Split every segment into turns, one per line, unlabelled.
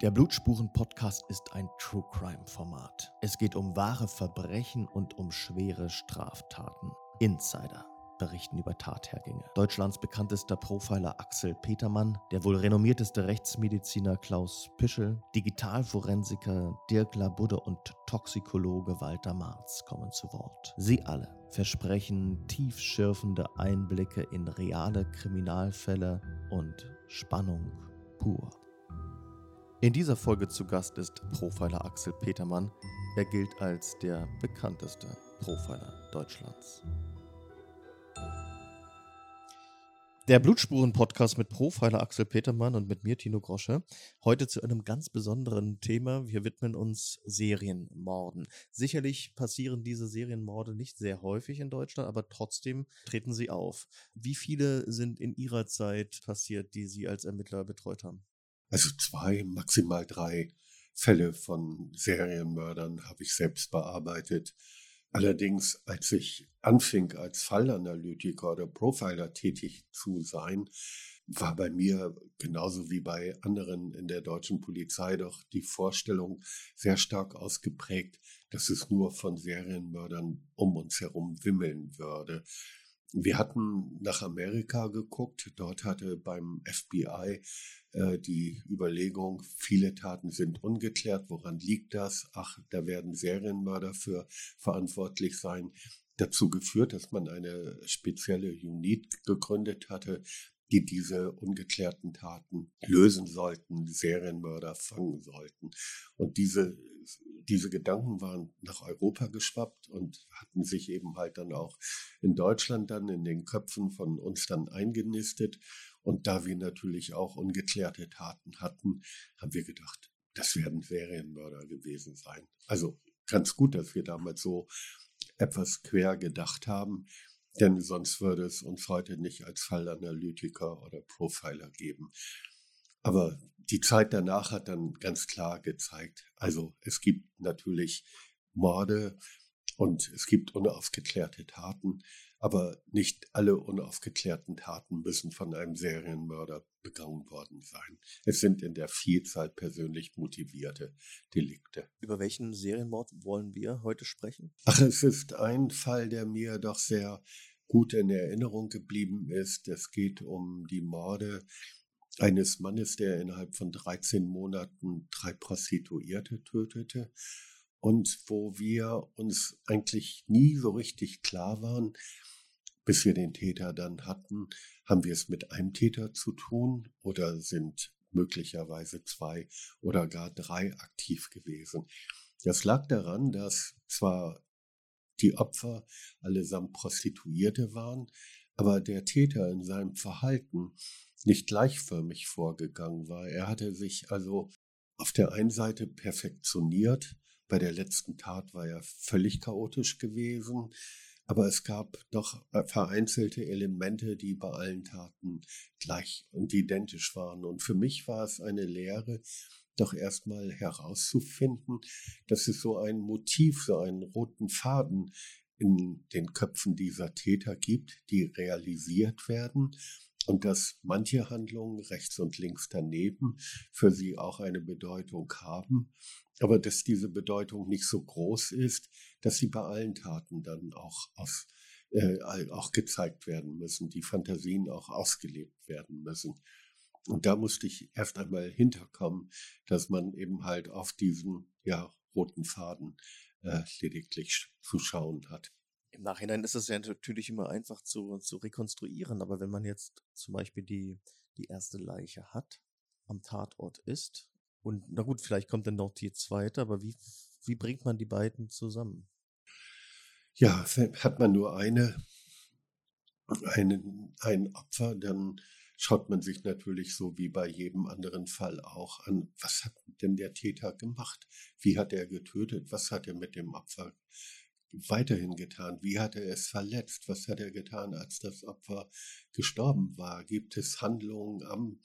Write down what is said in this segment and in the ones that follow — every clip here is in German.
Der Blutspuren-Podcast ist ein True Crime-Format. Es geht um wahre Verbrechen und um schwere Straftaten. Insider berichten über Tathergänge. Deutschlands bekanntester Profiler Axel Petermann, der wohl renommierteste Rechtsmediziner Klaus Pischel, Digitalforensiker Dirk Labudde und Toxikologe Walter Marz kommen zu Wort. Sie alle versprechen tiefschürfende Einblicke in reale Kriminalfälle und Spannung pur. In dieser Folge zu Gast ist Profiler Axel Petermann. Er gilt als der bekannteste Profiler Deutschlands. Der Blutspuren-Podcast mit Profiler Axel Petermann und mit mir, Tino Grosche. Heute zu einem ganz besonderen Thema. Wir widmen uns Serienmorden. Sicherlich passieren diese Serienmorde nicht sehr häufig in Deutschland, aber trotzdem treten sie auf. Wie viele sind in Ihrer Zeit passiert, die Sie als Ermittler betreut haben?
Also zwei, maximal drei Fälle von Serienmördern habe ich selbst bearbeitet. Allerdings, als ich anfing, als Fallanalytiker oder Profiler tätig zu sein, war bei mir genauso wie bei anderen in der deutschen Polizei doch die Vorstellung sehr stark ausgeprägt, dass es nur von Serienmördern um uns herum wimmeln würde. Wir hatten nach Amerika geguckt. Dort hatte beim FBI äh, die Überlegung, viele Taten sind ungeklärt. Woran liegt das? Ach, da werden Serienmörder für verantwortlich sein. Dazu geführt, dass man eine spezielle Unit gegründet hatte, die diese ungeklärten Taten lösen sollten, Serienmörder fangen sollten. Und diese diese Gedanken waren nach Europa geschwappt und hatten sich eben halt dann auch in Deutschland dann in den Köpfen von uns dann eingenistet. Und da wir natürlich auch ungeklärte Taten hatten, haben wir gedacht, das werden Serienmörder gewesen sein. Also ganz gut, dass wir damals so etwas quer gedacht haben, denn sonst würde es uns heute nicht als Fallanalytiker oder Profiler geben. Aber die Zeit danach hat dann ganz klar gezeigt, also es gibt natürlich Morde und es gibt unaufgeklärte Taten, aber nicht alle unaufgeklärten Taten müssen von einem Serienmörder begangen worden sein. Es sind in der Vielzahl persönlich motivierte Delikte.
Über welchen Serienmord wollen wir heute sprechen?
Ach, es ist ein Fall, der mir doch sehr gut in Erinnerung geblieben ist. Es geht um die Morde eines Mannes, der innerhalb von 13 Monaten drei Prostituierte tötete und wo wir uns eigentlich nie so richtig klar waren, bis wir den Täter dann hatten, haben wir es mit einem Täter zu tun oder sind möglicherweise zwei oder gar drei aktiv gewesen. Das lag daran, dass zwar die Opfer allesamt Prostituierte waren, aber der Täter in seinem Verhalten nicht gleichförmig vorgegangen war. Er hatte sich also auf der einen Seite perfektioniert, bei der letzten Tat war er völlig chaotisch gewesen, aber es gab doch vereinzelte Elemente, die bei allen Taten gleich und identisch waren. Und für mich war es eine Lehre, doch erstmal herauszufinden, dass es so ein Motiv, so einen roten Faden in den Köpfen dieser Täter gibt, die realisiert werden und dass manche Handlungen rechts und links daneben für sie auch eine Bedeutung haben, aber dass diese Bedeutung nicht so groß ist, dass sie bei allen Taten dann auch aus äh, auch gezeigt werden müssen, die Fantasien auch ausgelebt werden müssen. Und da musste ich erst einmal hinterkommen, dass man eben halt auf diesen ja, roten Faden äh, lediglich zu schauen hat.
Im Nachhinein ist es ja natürlich immer einfach zu, zu rekonstruieren, aber wenn man jetzt zum Beispiel die, die erste Leiche hat, am Tatort ist, und na gut, vielleicht kommt dann noch die zweite, aber wie, wie bringt man die beiden zusammen?
Ja, hat man nur eine, einen, ein Opfer, dann schaut man sich natürlich so wie bei jedem anderen Fall auch an, was hat denn der Täter gemacht? Wie hat er getötet? Was hat er mit dem Opfer weiterhin getan? Wie hat er es verletzt? Was hat er getan, als das Opfer gestorben war? Gibt es Handlungen am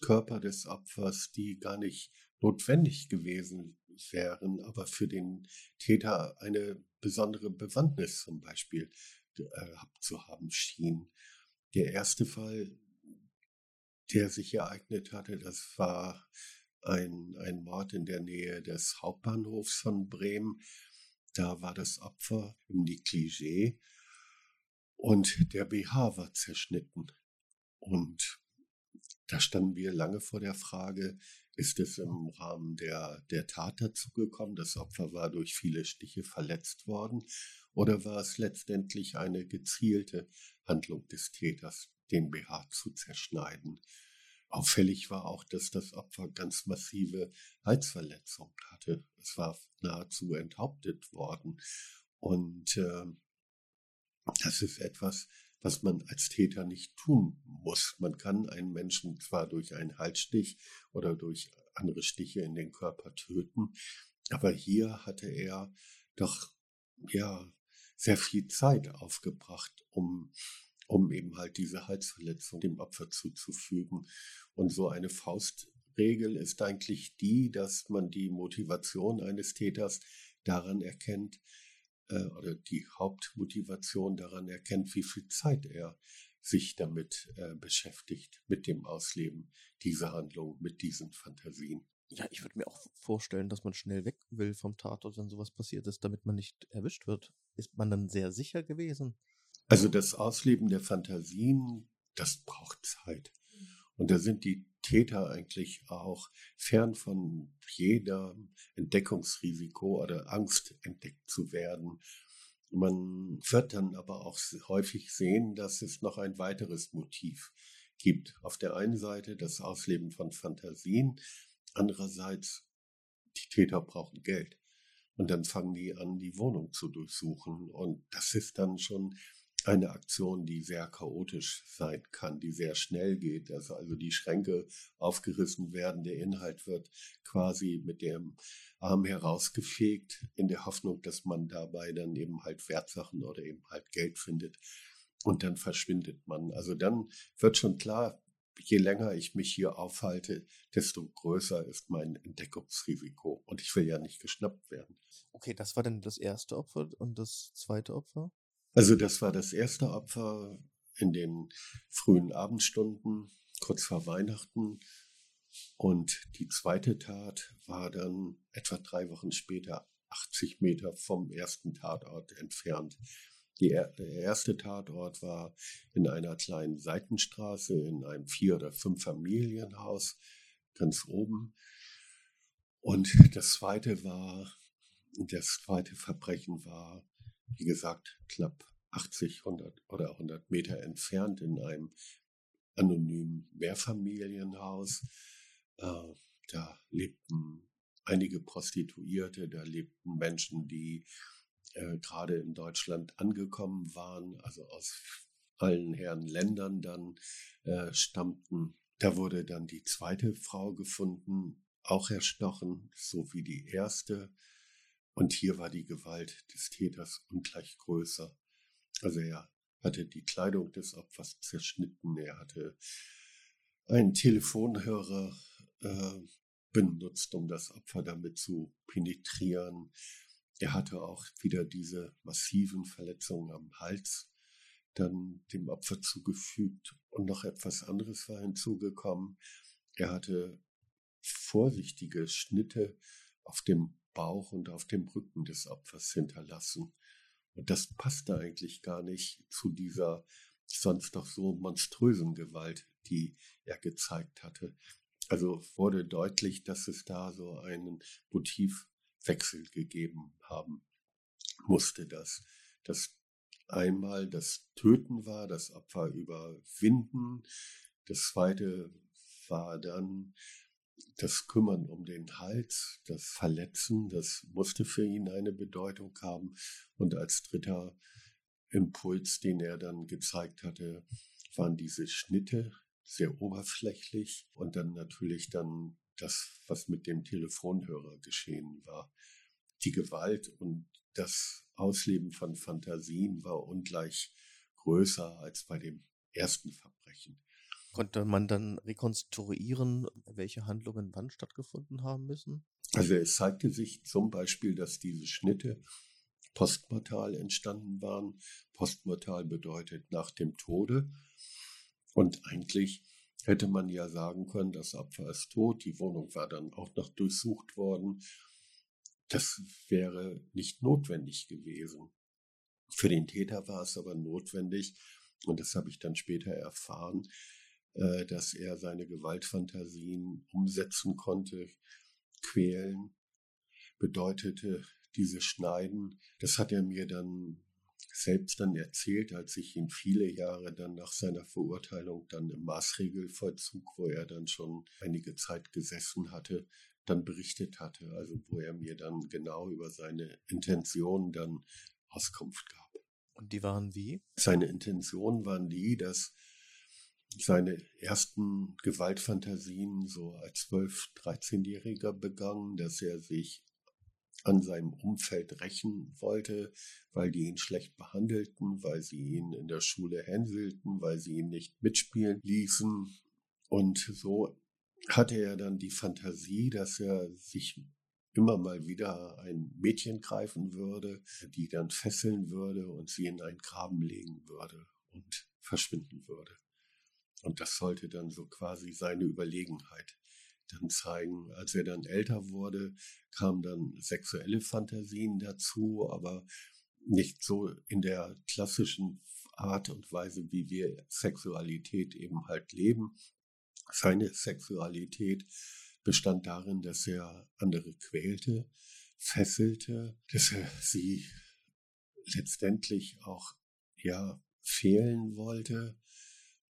Körper des Opfers, die gar nicht notwendig gewesen wären, aber für den Täter eine besondere Bewandtnis zum Beispiel äh, zu haben schien? Der erste Fall, der sich ereignet hatte, das war ein, ein Mord in der Nähe des Hauptbahnhofs von Bremen. Da war das Opfer im Negligé und der BH war zerschnitten. Und da standen wir lange vor der Frage, ist es im Rahmen der, der Tat dazu gekommen? Das Opfer war durch viele Stiche verletzt worden. Oder war es letztendlich eine gezielte Handlung des Täters, den BH zu zerschneiden? Auffällig war auch, dass das Opfer ganz massive Halsverletzungen hatte. Es war nahezu enthauptet worden. Und äh, das ist etwas, was man als Täter nicht tun muss. Man kann einen Menschen zwar durch einen Halsstich oder durch andere Stiche in den Körper töten, aber hier hatte er doch ja sehr viel Zeit aufgebracht, um um eben halt diese Halsverletzung dem Opfer zuzufügen. Und so eine Faustregel ist eigentlich die, dass man die Motivation eines Täters daran erkennt, äh, oder die Hauptmotivation daran erkennt, wie viel Zeit er sich damit äh, beschäftigt, mit dem Ausleben dieser Handlung, mit diesen Fantasien.
Ja, ich würde mir auch vorstellen, dass man schnell weg will vom Tatort, wenn sowas passiert ist, damit man nicht erwischt wird. Ist man dann sehr sicher gewesen?
Also das Ausleben der Fantasien, das braucht Zeit. Und da sind die Täter eigentlich auch fern von jeder Entdeckungsrisiko oder Angst entdeckt zu werden. Man wird dann aber auch häufig sehen, dass es noch ein weiteres Motiv gibt. Auf der einen Seite das Ausleben von Fantasien, andererseits die Täter brauchen Geld. Und dann fangen die an, die Wohnung zu durchsuchen. Und das ist dann schon eine Aktion, die sehr chaotisch sein kann, die sehr schnell geht, dass also die Schränke aufgerissen werden, der Inhalt wird quasi mit dem Arm herausgefegt, in der Hoffnung, dass man dabei dann eben halt Wertsachen oder eben halt Geld findet und dann verschwindet man. Also dann wird schon klar, je länger ich mich hier aufhalte, desto größer ist mein Entdeckungsrisiko und ich will ja nicht geschnappt werden.
Okay, das war dann das erste Opfer und das zweite Opfer?
Also das war das erste Opfer in den frühen Abendstunden, kurz vor Weihnachten. Und die zweite Tat war dann etwa drei Wochen später, 80 Meter vom ersten Tatort entfernt. Die, der erste Tatort war in einer kleinen Seitenstraße in einem Vier- oder Fünf-Familienhaus ganz oben. Und das zweite war, das zweite Verbrechen war wie gesagt, knapp 80, 100 oder 100 Meter entfernt in einem anonymen Mehrfamilienhaus. Äh, da lebten einige Prostituierte, da lebten Menschen, die äh, gerade in Deutschland angekommen waren, also aus allen Herren Ländern dann äh, stammten. Da wurde dann die zweite Frau gefunden, auch erstochen, so wie die erste. Und hier war die Gewalt des Täters ungleich größer. Also er hatte die Kleidung des Opfers zerschnitten, er hatte einen Telefonhörer äh, benutzt, um das Opfer damit zu penetrieren. Er hatte auch wieder diese massiven Verletzungen am Hals dann dem Opfer zugefügt. Und noch etwas anderes war hinzugekommen. Er hatte vorsichtige Schnitte auf dem Bauch und auf dem Rücken des Opfers hinterlassen. Und das passte eigentlich gar nicht zu dieser sonst doch so monströsen Gewalt, die er gezeigt hatte. Also wurde deutlich, dass es da so einen Motivwechsel gegeben haben musste, dass das einmal das Töten war, das Opfer überwinden, das zweite war dann das Kümmern um den Hals, das Verletzen, das musste für ihn eine Bedeutung haben. Und als dritter Impuls, den er dann gezeigt hatte, waren diese Schnitte, sehr oberflächlich und dann natürlich dann das, was mit dem Telefonhörer geschehen war. Die Gewalt und das Ausleben von Fantasien war ungleich größer als bei dem ersten Verbrechen.
Konnte man dann rekonstruieren, welche Handlungen wann stattgefunden haben müssen?
Also es zeigte sich zum Beispiel, dass diese Schnitte postmortal entstanden waren. Postmortal bedeutet nach dem Tode. Und eigentlich hätte man ja sagen können, das Opfer ist tot, die Wohnung war dann auch noch durchsucht worden. Das wäre nicht notwendig gewesen. Für den Täter war es aber notwendig, und das habe ich dann später erfahren, äh, dass er seine Gewaltfantasien umsetzen konnte. Quälen bedeutete diese Schneiden. Das hat er mir dann selbst dann erzählt, als ich ihn viele Jahre dann nach seiner Verurteilung dann im Maßregelvollzug, wo er dann schon einige Zeit gesessen hatte, dann berichtet hatte, also wo er mir dann genau über seine Intentionen dann Auskunft gab.
Und die waren wie?
Seine Intentionen waren die, dass seine ersten Gewaltfantasien so als 12-, 13-Jähriger begangen, dass er sich an seinem Umfeld rächen wollte, weil die ihn schlecht behandelten, weil sie ihn in der Schule hänselten, weil sie ihn nicht mitspielen ließen. Und so hatte er dann die Fantasie, dass er sich immer mal wieder ein Mädchen greifen würde, die dann fesseln würde und sie in einen Graben legen würde und verschwinden würde. Und das sollte dann so quasi seine Überlegenheit dann zeigen. Als er dann älter wurde, kamen dann sexuelle Fantasien dazu, aber nicht so in der klassischen Art und Weise, wie wir Sexualität eben halt leben. Seine Sexualität bestand darin, dass er andere quälte, fesselte, dass er sie letztendlich auch ja fehlen wollte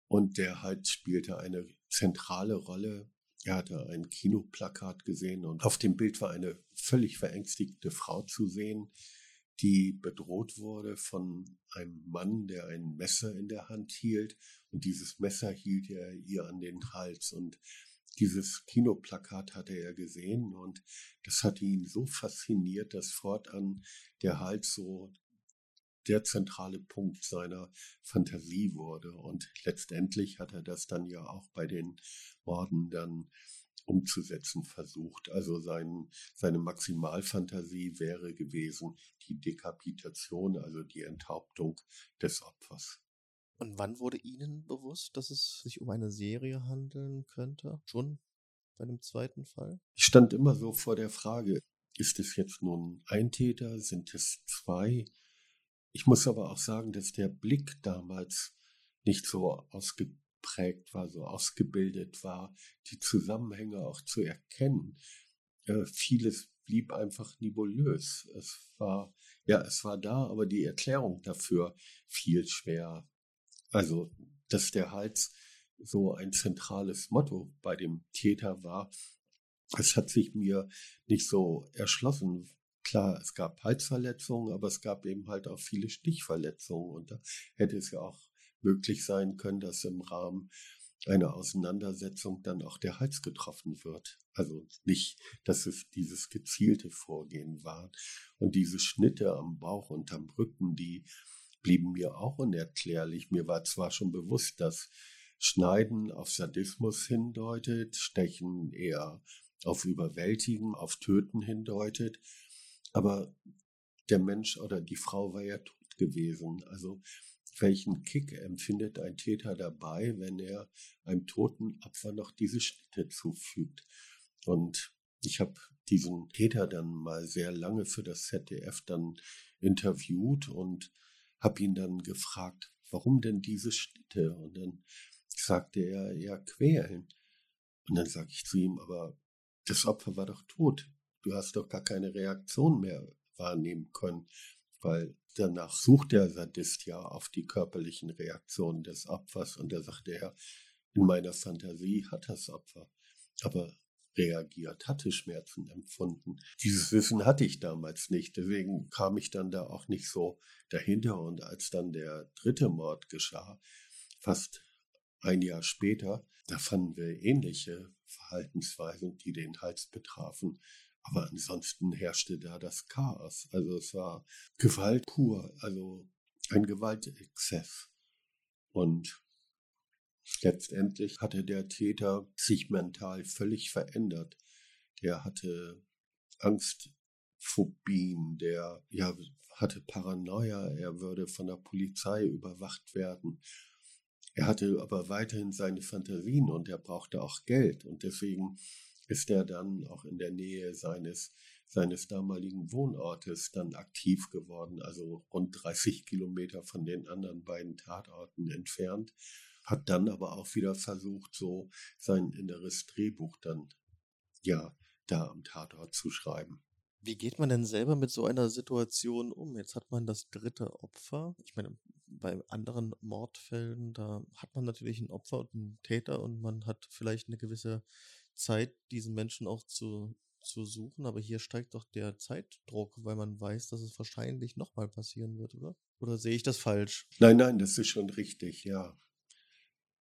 und der halt spielte eine zentrale Rolle. Er hatte ein Kinoplakat gesehen und auf dem Bild war eine völlig verängstigte Frau zu sehen, die bedroht wurde von einem Mann, der ein Messer in der Hand hielt. Und dieses Messer hielt er ihr an den Hals. Und dieses Kinoplakat hatte er gesehen. Und das hatte ihn so fasziniert, dass fortan der Hals so der zentrale Punkt seiner Fantasie wurde. Und letztendlich hat er das dann ja auch bei den Morden dann umzusetzen versucht. Also sein, seine Maximalfantasie wäre gewesen die Dekapitation, also die Enthauptung des Opfers.
Und wann wurde Ihnen bewusst, dass es sich um eine Serie handeln könnte? Schon bei dem zweiten Fall?
Ich stand immer so vor der Frage, ist es jetzt nun ein Täter, sind es zwei? Ich muss aber auch sagen, dass der Blick damals nicht so ausgeprägt war, so ausgebildet war, die Zusammenhänge auch zu erkennen. Äh, vieles blieb einfach nebulös. Es war, ja, es war da, aber die Erklärung dafür fiel schwer. Also, dass der Hals so ein zentrales Motto bei dem Täter war, es hat sich mir nicht so erschlossen, Klar, es gab Halsverletzungen, aber es gab eben halt auch viele Stichverletzungen. Und da hätte es ja auch möglich sein können, dass im Rahmen einer Auseinandersetzung dann auch der Hals getroffen wird. Also nicht, dass es dieses gezielte Vorgehen war. Und diese Schnitte am Bauch und am Rücken, die blieben mir auch unerklärlich. Mir war zwar schon bewusst, dass Schneiden auf Sadismus hindeutet, Stechen eher auf Überwältigen, auf Töten hindeutet. Aber der Mensch oder die Frau war ja tot gewesen. Also welchen Kick empfindet ein Täter dabei, wenn er einem toten Opfer noch diese Schnitte zufügt? Und ich habe diesen Täter dann mal sehr lange für das ZDF dann interviewt und habe ihn dann gefragt, warum denn diese Schnitte? Und dann sagte er, ja, quälen. Und dann sage ich zu ihm, aber das Opfer war doch tot du hast doch gar keine Reaktion mehr wahrnehmen können, weil danach sucht der Sadist ja auf die körperlichen Reaktionen des Opfers und da sagte er, in meiner Fantasie hat das Opfer aber reagiert, hatte Schmerzen empfunden. Dieses Wissen hatte ich damals nicht, deswegen kam ich dann da auch nicht so dahinter und als dann der dritte Mord geschah, fast ein Jahr später, da fanden wir ähnliche Verhaltensweisen, die den Hals betrafen. Aber ansonsten herrschte da das Chaos. Also es war Gewalt pur, also ein Gewaltexzess. Und letztendlich hatte der Täter sich mental völlig verändert. Der hatte Angstphobien, der ja, hatte Paranoia, er würde von der Polizei überwacht werden. Er hatte aber weiterhin seine Fantasien und er brauchte auch Geld und deswegen ist er dann auch in der Nähe seines, seines damaligen Wohnortes dann aktiv geworden, also rund 30 Kilometer von den anderen beiden Tatorten entfernt, hat dann aber auch wieder versucht, so sein inneres Drehbuch dann ja da am Tatort zu schreiben.
Wie geht man denn selber mit so einer Situation um? Jetzt hat man das dritte Opfer. Ich meine, bei anderen Mordfällen, da hat man natürlich ein Opfer und einen Täter und man hat vielleicht eine gewisse Zeit, diesen Menschen auch zu, zu suchen. Aber hier steigt doch der Zeitdruck, weil man weiß, dass es wahrscheinlich nochmal passieren wird, oder? Oder sehe ich das falsch?
Nein, nein, das ist schon richtig, ja.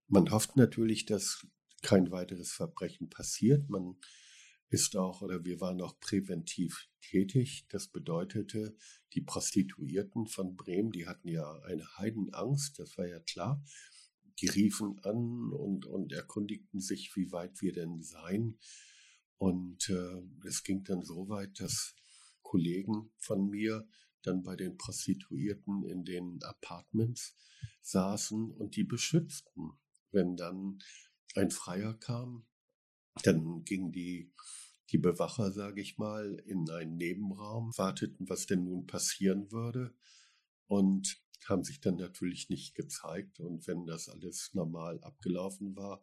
Man hofft natürlich, dass kein weiteres Verbrechen passiert. Man ist auch oder wir waren auch präventiv tätig. Das bedeutete, die Prostituierten von Bremen, die hatten ja eine Heidenangst, das war ja klar. Die riefen an und, und erkundigten sich, wie weit wir denn seien. Und äh, es ging dann so weit, dass Kollegen von mir dann bei den Prostituierten in den Apartments saßen und die beschützten. Wenn dann ein Freier kam, dann gingen die, die Bewacher, sage ich mal, in einen Nebenraum, warteten, was denn nun passieren würde und haben sich dann natürlich nicht gezeigt. Und wenn das alles normal abgelaufen war,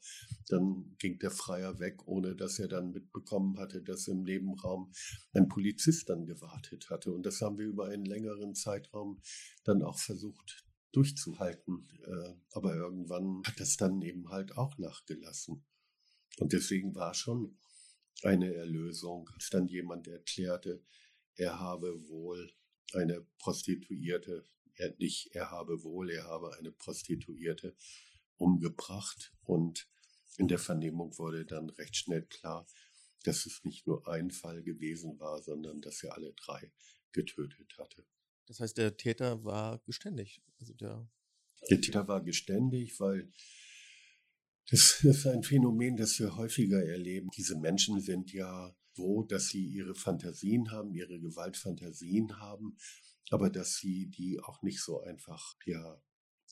dann ging der Freier weg, ohne dass er dann mitbekommen hatte, dass im Nebenraum ein Polizist dann gewartet hatte. Und das haben wir über einen längeren Zeitraum dann auch versucht durchzuhalten. Äh, aber irgendwann hat das dann eben halt auch nachgelassen. Und deswegen war schon eine Erlösung, als dann jemand erklärte, er habe wohl eine Prostituierte, er nicht, er habe wohl, er habe eine Prostituierte umgebracht. Und in der Vernehmung wurde dann recht schnell klar, dass es nicht nur ein Fall gewesen war, sondern dass er alle drei getötet hatte.
Das heißt, der Täter war geständig. Also der,
der Täter war geständig, weil das ist ein Phänomen, das wir häufiger erleben. Diese Menschen sind ja so, dass sie ihre Fantasien haben, ihre Gewaltfantasien haben, aber dass sie die auch nicht so einfach, ja,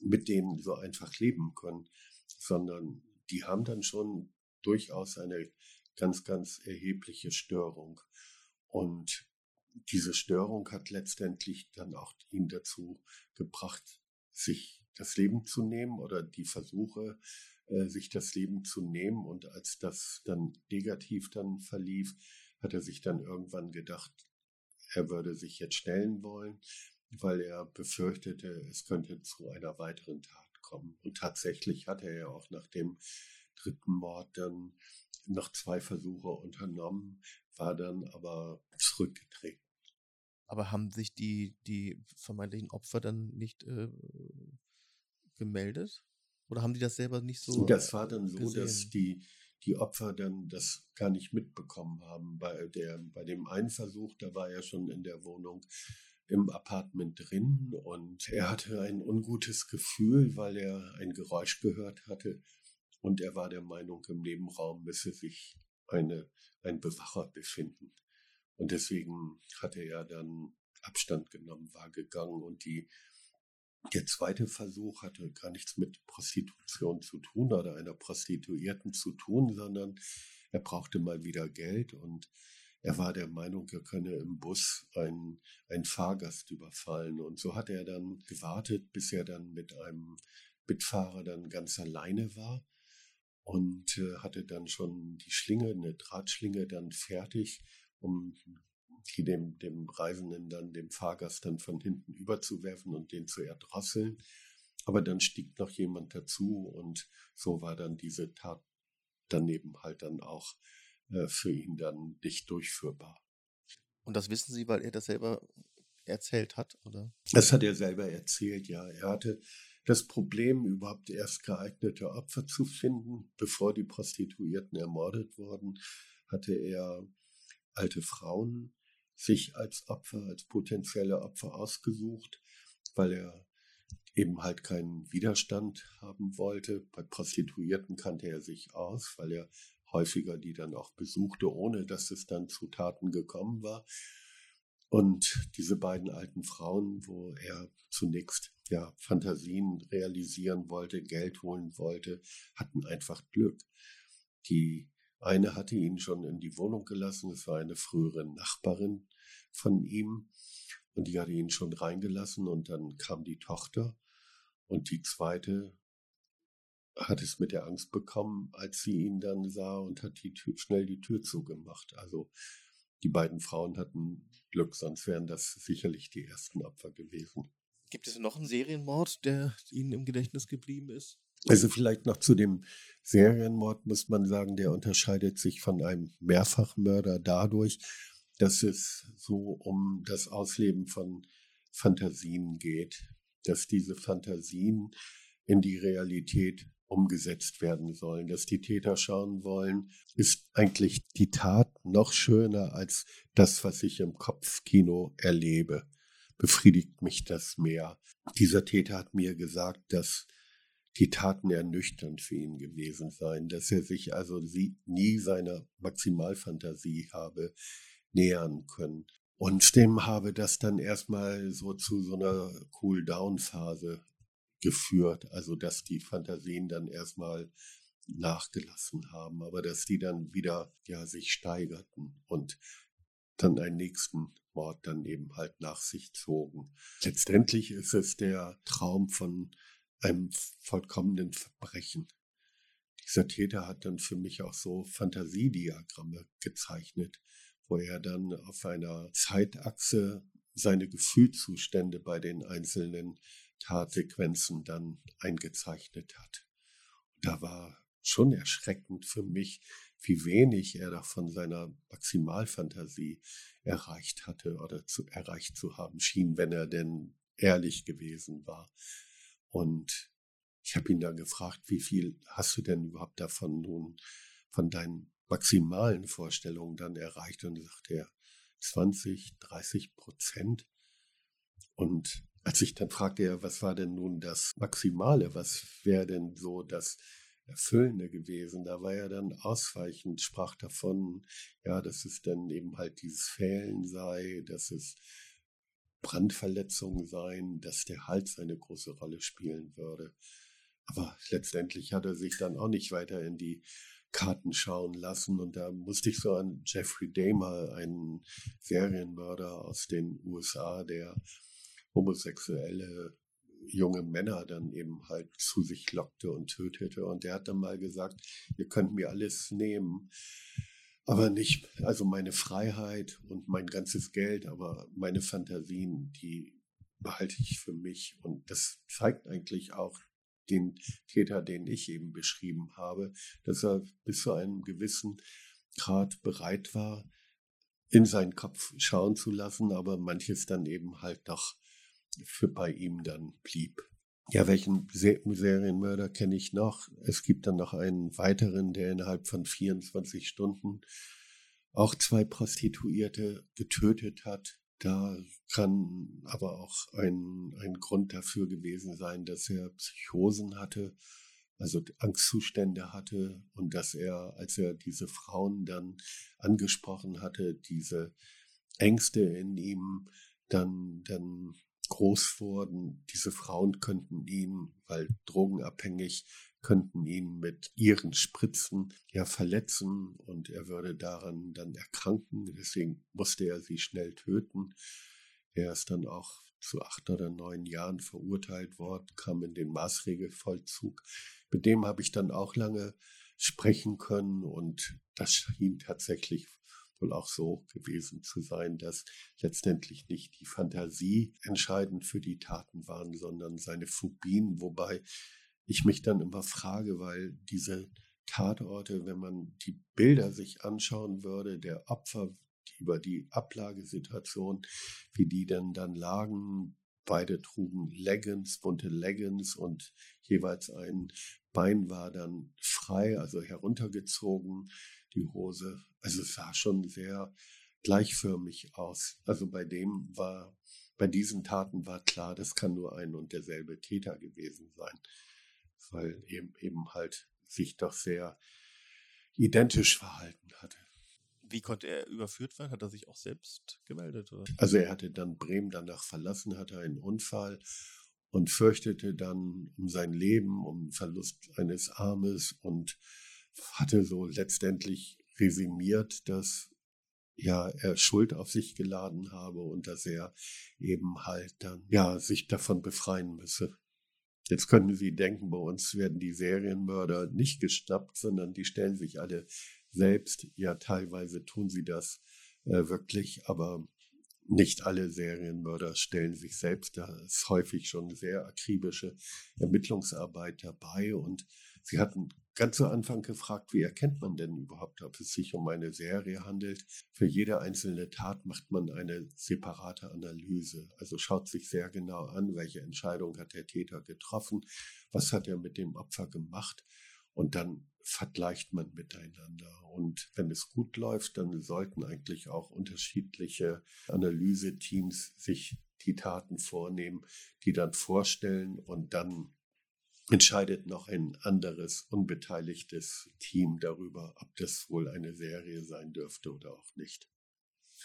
mit denen so einfach leben können, sondern die haben dann schon durchaus eine ganz, ganz erhebliche Störung. Und diese Störung hat letztendlich dann auch ihn dazu gebracht, sich das Leben zu nehmen oder die Versuche, äh, sich das Leben zu nehmen. Und als das dann negativ dann verlief, hat er sich dann irgendwann gedacht, er würde sich jetzt stellen wollen, weil er befürchtete, es könnte zu einer weiteren Tat kommen. Und tatsächlich hatte er ja auch nach dem dritten Mord dann noch zwei Versuche unternommen, war dann aber zurückgetreten.
Aber haben sich die, die vermeintlichen Opfer dann nicht äh, gemeldet? Oder haben die das selber nicht so?
Das war dann so, gesehen? dass die, die Opfer dann das gar nicht mitbekommen haben. Bei, der, bei dem einen Versuch, da war er schon in der Wohnung im Apartment drin und er hatte ein ungutes Gefühl, weil er ein Geräusch gehört hatte und er war der Meinung, im Nebenraum müsse sich eine, ein Bewacher befinden. Und deswegen hatte er dann Abstand genommen, war gegangen und die der zweite Versuch hatte gar nichts mit Prostitution zu tun oder einer Prostituierten zu tun, sondern er brauchte mal wieder Geld und er war der Meinung, er könne im Bus einen, einen Fahrgast überfallen. Und so hat er dann gewartet, bis er dann mit einem Mitfahrer dann ganz alleine war und äh, hatte dann schon die Schlinge, eine Drahtschlinge dann fertig, um die dem, dem Reisenden dann, dem Fahrgast dann von hinten überzuwerfen und den zu erdrosseln. Aber dann stieg noch jemand dazu und so war dann diese Tat daneben halt dann auch äh, für ihn dann nicht durchführbar.
Und das wissen Sie, weil er das selber erzählt hat, oder?
Das hat er selber erzählt, ja. Er hatte das Problem, überhaupt erst geeignete Opfer zu finden. Bevor die Prostituierten ermordet wurden, hatte er alte Frauen sich als Opfer, als potenzielle Opfer ausgesucht, weil er eben halt keinen Widerstand haben wollte. Bei Prostituierten kannte er sich aus, weil er häufiger die dann auch besuchte, ohne dass es dann zu Taten gekommen war. Und diese beiden alten Frauen, wo er zunächst ja, Fantasien realisieren wollte, Geld holen wollte, hatten einfach Glück. Die eine hatte ihn schon in die Wohnung gelassen, es war eine frühere Nachbarin von ihm und die hatte ihn schon reingelassen und dann kam die Tochter und die zweite hat es mit der Angst bekommen, als sie ihn dann sah und hat die Tür, schnell die Tür zugemacht. Also die beiden Frauen hatten Glück, sonst wären das sicherlich die ersten Opfer gewesen.
Gibt es noch einen Serienmord, der Ihnen im Gedächtnis geblieben ist?
Also vielleicht noch zu dem Serienmord muss man sagen, der unterscheidet sich von einem Mehrfachmörder dadurch, dass es so um das Ausleben von Fantasien geht, dass diese Fantasien in die Realität umgesetzt werden sollen, dass die Täter schauen wollen, ist eigentlich die Tat noch schöner als das, was ich im Kopfkino erlebe. Befriedigt mich das mehr. Dieser Täter hat mir gesagt, dass die Taten ernüchternd für ihn gewesen seien, dass er sich also nie seiner Maximalfantasie habe nähern können. Und dem habe das dann erstmal so zu so einer Cool-Down-Phase geführt. Also, dass die Fantasien dann erstmal nachgelassen haben, aber dass die dann wieder, ja, sich steigerten und dann einen nächsten Mord dann eben halt nach sich zogen. Letztendlich ist es der Traum von einem vollkommenen Verbrechen. Dieser Täter hat dann für mich auch so Fantasiediagramme gezeichnet, wo er dann auf einer Zeitachse seine Gefühlszustände bei den einzelnen Tatsequenzen dann eingezeichnet hat. Und da war schon erschreckend für mich, wie wenig er da von seiner Maximalfantasie erreicht hatte oder zu, erreicht zu haben schien, wenn er denn ehrlich gewesen war. Und ich habe ihn dann gefragt, wie viel hast du denn überhaupt davon nun, von deinen maximalen Vorstellungen dann erreicht? Und sagte er, 20, 30 Prozent. Und als ich dann fragte, ja, was war denn nun das Maximale, was wäre denn so das Erfüllende gewesen, da war er dann ausweichend, sprach davon, ja, dass es dann eben halt dieses Fehlen sei, dass es Brandverletzungen seien, dass der Hals eine große Rolle spielen würde. Aber letztendlich hat er sich dann auch nicht weiter in die Karten schauen lassen. Und da musste ich so an Jeffrey Dahmer, einen Serienmörder aus den USA, der homosexuelle junge Männer dann eben halt zu sich lockte und tötete. Und der hat dann mal gesagt, ihr könnt mir alles nehmen, aber nicht, also meine Freiheit und mein ganzes Geld, aber meine Fantasien, die behalte ich für mich. Und das zeigt eigentlich auch den Täter, den ich eben beschrieben habe, dass er bis zu einem gewissen Grad bereit war, in seinen Kopf schauen zu lassen, aber manches dann eben halt doch für bei ihm dann blieb. Ja, welchen Serienmörder kenne ich noch? Es gibt dann noch einen weiteren, der innerhalb von 24 Stunden auch zwei Prostituierte getötet hat. Da kann aber auch ein, ein Grund dafür gewesen sein, dass er Psychosen hatte, also Angstzustände hatte und dass er, als er diese Frauen dann angesprochen hatte, diese Ängste in ihm dann, dann groß wurden. Diese Frauen könnten ihn, weil drogenabhängig, könnten ihn mit ihren Spritzen ja verletzen und er würde daran dann erkranken. Deswegen musste er sie schnell töten. Er ist dann auch zu acht oder neun Jahren verurteilt worden, kam in den Maßregelvollzug. Mit dem habe ich dann auch lange sprechen können und das schien tatsächlich wohl auch so gewesen zu sein, dass letztendlich nicht die Fantasie entscheidend für die Taten waren, sondern seine Phobien, wobei ich mich dann immer frage, weil diese Tatorte, wenn man die Bilder sich anschauen würde, der Opfer über die Ablagesituation, wie die denn dann lagen, beide trugen Leggings, bunte Leggings und jeweils ein Bein war dann frei, also heruntergezogen die Hose. Also es sah schon sehr gleichförmig aus. Also bei dem war, bei diesen Taten war klar, das kann nur ein und derselbe Täter gewesen sein, weil eben, eben halt sich doch sehr identisch verhalten hatte.
Wie konnte er überführt werden? Hat er sich auch selbst gemeldet? Oder?
Also er hatte dann Bremen danach verlassen, hatte einen Unfall und fürchtete dann um sein Leben, um den Verlust eines Armes und hatte so letztendlich resümiert, dass ja er Schuld auf sich geladen habe und dass er eben halt dann ja sich davon befreien müsse. Jetzt können Sie denken, bei uns werden die Serienmörder nicht geschnappt, sondern die stellen sich alle selbst. Ja, teilweise tun sie das äh, wirklich, aber nicht alle Serienmörder stellen sich selbst. Da ist häufig schon sehr akribische Ermittlungsarbeit dabei. Und Sie hatten ganz zu Anfang gefragt, wie erkennt man denn überhaupt, ob es sich um eine Serie handelt. Für jede einzelne Tat macht man eine separate Analyse. Also schaut sich sehr genau an, welche Entscheidung hat der Täter getroffen, was hat er mit dem Opfer gemacht. Und dann vergleicht man miteinander. Und wenn es gut läuft, dann sollten eigentlich auch unterschiedliche Analyseteams sich die Taten vornehmen, die dann vorstellen und dann entscheidet noch ein anderes unbeteiligtes Team darüber, ob das wohl eine Serie sein dürfte oder auch nicht.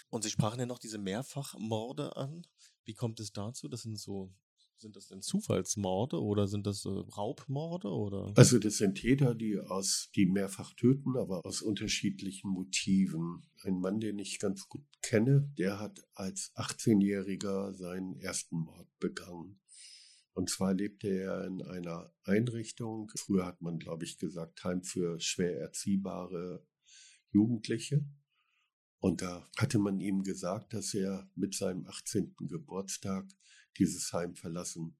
Und Sie sprachen ja noch diese Mehrfachmorde an. Wie kommt es dazu? Das sind so sind das denn Zufallsmorde oder sind das äh, Raubmorde oder?
Also das sind Täter, die aus die mehrfach töten, aber aus unterschiedlichen Motiven. Ein Mann, den ich ganz gut kenne, der hat als 18-Jähriger seinen ersten Mord begangen. Und zwar lebte er in einer Einrichtung, früher hat man, glaube ich, gesagt, Heim für schwer erziehbare Jugendliche. Und da hatte man ihm gesagt, dass er mit seinem 18. Geburtstag dieses Heim verlassen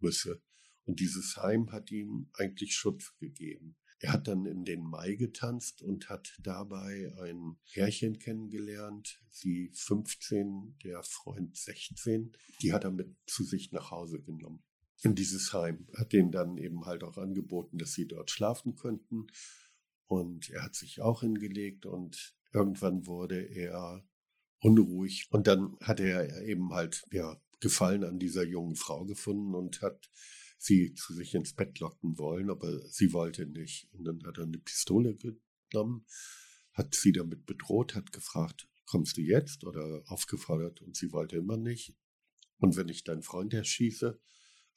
müsse. Und dieses Heim hat ihm eigentlich Schutz gegeben. Er hat dann in den Mai getanzt und hat dabei ein Pärchen kennengelernt, sie 15, der Freund 16. Die hat er mit zu sich nach Hause genommen. In dieses Heim hat denen dann eben halt auch angeboten, dass sie dort schlafen könnten. Und er hat sich auch hingelegt und irgendwann wurde er unruhig. Und dann hat er eben halt, ja, Gefallen an dieser jungen Frau gefunden und hat sie zu sich ins Bett locken wollen, aber sie wollte nicht. Und dann hat er eine Pistole genommen, hat sie damit bedroht, hat gefragt, kommst du jetzt oder aufgefordert und sie wollte immer nicht. Und wenn ich deinen Freund erschieße,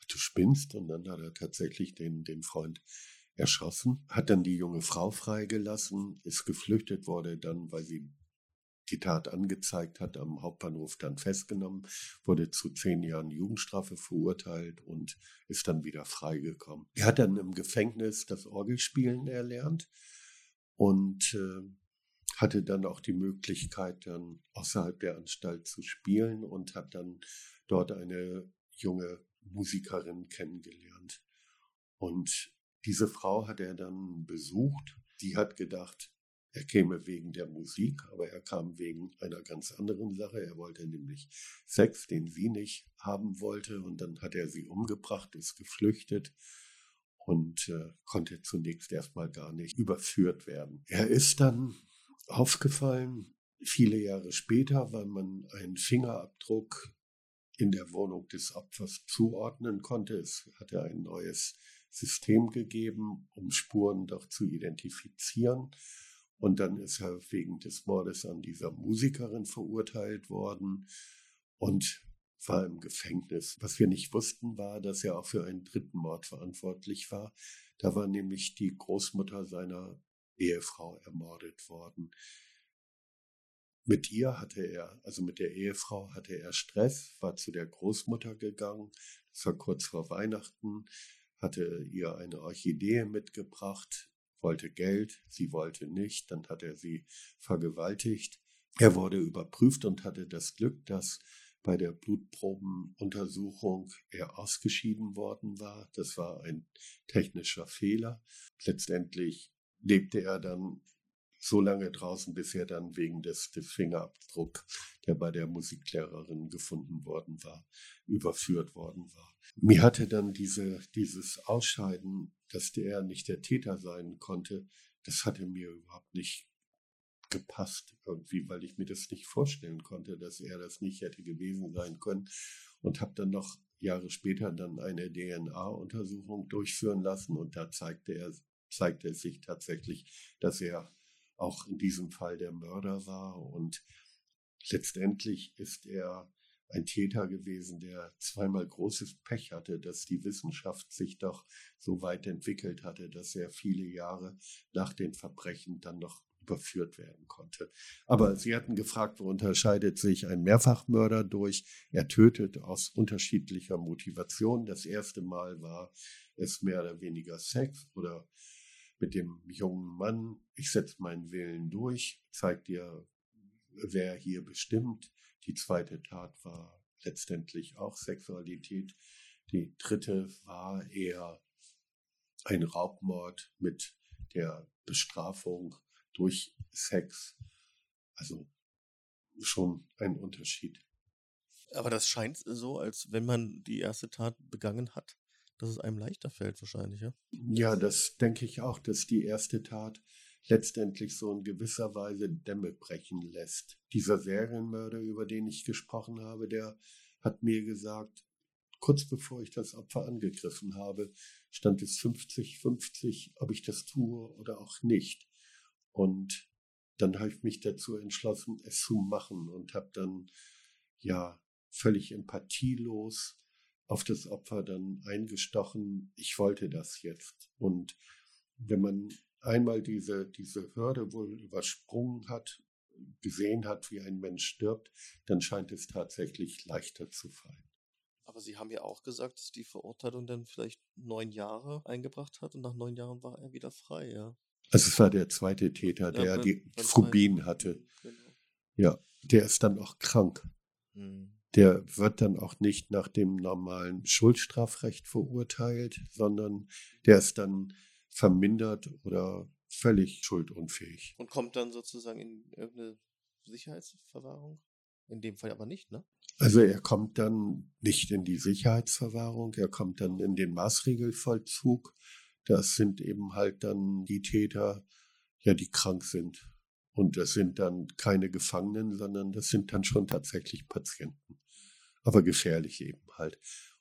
du spinnst und dann hat er tatsächlich den, den Freund erschossen, hat dann die junge Frau freigelassen, ist geflüchtet, wurde dann, weil sie die Tat angezeigt hat, am Hauptbahnhof dann festgenommen, wurde zu zehn Jahren Jugendstrafe verurteilt und ist dann wieder freigekommen. Er hat dann im Gefängnis das Orgelspielen erlernt und äh, hatte dann auch die Möglichkeit, dann außerhalb der Anstalt zu spielen und hat dann dort eine junge Musikerin kennengelernt. Und diese Frau hat er dann besucht. Die hat gedacht, er käme wegen der Musik, aber er kam wegen einer ganz anderen Sache. Er wollte nämlich Sex, den sie nicht haben wollte. Und dann hat er sie umgebracht, ist geflüchtet und äh, konnte zunächst erstmal gar nicht überführt werden. Er ist dann aufgefallen, viele Jahre später, weil man einen Fingerabdruck in der Wohnung des Opfers zuordnen konnte. Es hatte ein neues System gegeben, um Spuren doch zu identifizieren. Und dann ist er wegen des Mordes an dieser Musikerin verurteilt worden und war im Gefängnis. Was wir nicht wussten, war, dass er auch für einen dritten Mord verantwortlich war. Da war nämlich die Großmutter seiner Ehefrau ermordet worden. Mit ihr hatte er, also mit der Ehefrau hatte er Stress, war zu der Großmutter gegangen. Das war kurz vor Weihnachten, hatte ihr eine Orchidee mitgebracht, wollte Geld, sie wollte nicht, dann hat er sie vergewaltigt. Er wurde überprüft und hatte das Glück, dass bei der Blutprobenuntersuchung er ausgeschieden worden war. Das war ein technischer Fehler. Letztendlich lebte er dann so lange draußen, bis er dann wegen des, des Fingerabdrucks, der bei der Musiklehrerin gefunden worden war, überführt worden war. Mir hatte dann diese, dieses Ausscheiden, dass der nicht der Täter sein konnte, das hatte mir überhaupt nicht gepasst irgendwie, weil ich mir das nicht vorstellen konnte, dass er das nicht hätte gewesen sein können und habe dann noch Jahre später dann eine DNA-Untersuchung durchführen lassen und da zeigte er zeigte es sich tatsächlich, dass er auch in diesem Fall der Mörder war und letztendlich ist er ein Täter gewesen, der zweimal großes Pech hatte, dass die Wissenschaft sich doch so weit entwickelt hatte, dass er viele Jahre nach den Verbrechen dann noch überführt werden konnte. Aber Sie hatten gefragt, wo unterscheidet sich ein Mehrfachmörder durch? Er tötet aus unterschiedlicher Motivation. Das erste Mal war es mehr oder weniger Sex oder mit dem jungen Mann, ich setze meinen Willen durch, zeigt dir, wer hier bestimmt. Die zweite Tat war letztendlich auch Sexualität. Die dritte war eher ein Raubmord mit der Bestrafung durch Sex. Also schon ein Unterschied.
Aber das scheint so, als wenn man die erste Tat begangen hat, dass es einem leichter fällt, wahrscheinlich, ja?
Ja, das denke ich auch, dass die erste Tat letztendlich so in gewisser Weise Dämme brechen lässt. Dieser Serienmörder, über den ich gesprochen habe, der hat mir gesagt, kurz bevor ich das Opfer angegriffen habe, stand es 50-50, ob ich das tue oder auch nicht. Und dann habe ich mich dazu entschlossen, es zu machen und habe dann ja völlig empathielos auf das Opfer dann eingestochen. Ich wollte das jetzt. Und wenn man einmal diese, diese Hürde wohl übersprungen hat, gesehen hat, wie ein Mensch stirbt, dann scheint es tatsächlich leichter zu fallen.
Aber Sie haben ja auch gesagt, dass die Verurteilung dann vielleicht neun Jahre eingebracht hat und nach neun Jahren war er wieder frei, ja.
Also es war der zweite Täter, der ja, die Phobien hatte. Genau. Ja, der ist dann auch krank. Hm. Der wird dann auch nicht nach dem normalen Schuldstrafrecht verurteilt, sondern der ist dann vermindert oder völlig schuldunfähig.
Und kommt dann sozusagen in irgendeine Sicherheitsverwahrung? In dem Fall aber nicht, ne?
Also er kommt dann nicht in die Sicherheitsverwahrung, er kommt dann in den Maßregelvollzug. Das sind eben halt dann die Täter, ja, die krank sind. Und das sind dann keine Gefangenen, sondern das sind dann schon tatsächlich Patienten. Aber gefährlich eben halt.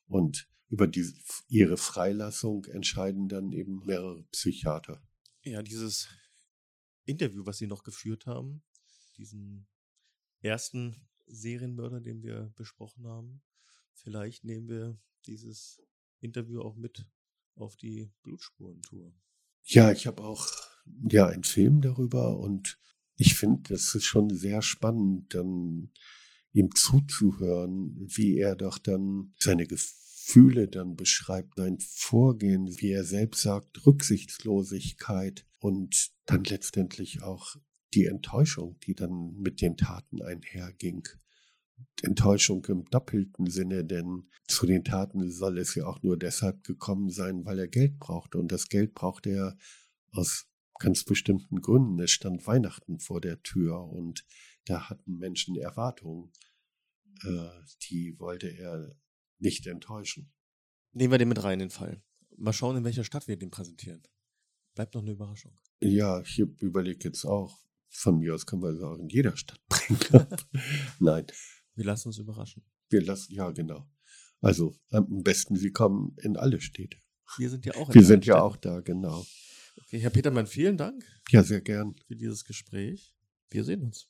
Und über die, ihre Freilassung entscheiden dann eben mehrere Psychiater.
Ja, dieses Interview, was Sie noch geführt haben, diesen ersten Serienmörder, den wir besprochen haben, vielleicht nehmen wir dieses Interview auch mit auf die Blutspurentour.
Ja, ich habe auch ja einen Film darüber und ich finde, das ist schon sehr spannend, dann ihm zuzuhören, wie er doch dann seine Gefühle dann beschreibt, sein Vorgehen, wie er selbst sagt, Rücksichtslosigkeit und dann letztendlich auch die Enttäuschung, die dann mit den Taten einherging. Enttäuschung im doppelten Sinne, denn zu den Taten soll es ja auch nur deshalb gekommen sein, weil er Geld brauchte. Und das Geld brauchte er aus ganz bestimmten Gründen. Es stand Weihnachten vor der Tür und da hatten Menschen Erwartungen. Äh, die wollte er nicht enttäuschen.
Nehmen wir den mit rein, den Fall. Mal schauen, in welcher Stadt wir den präsentieren. Bleibt noch eine Überraschung.
Ja, ich überlege jetzt auch, von mir aus können wir es auch in jeder Stadt bringen. Nein.
Wir lassen uns überraschen.
Wir lassen, ja, genau. Also am besten, Sie kommen in alle Städte.
Wir sind ja auch
Wir sind ja auch da, genau.
Okay, Herr Petermann, vielen Dank.
Ja, sehr gern.
Für dieses Gespräch. Wir sehen uns.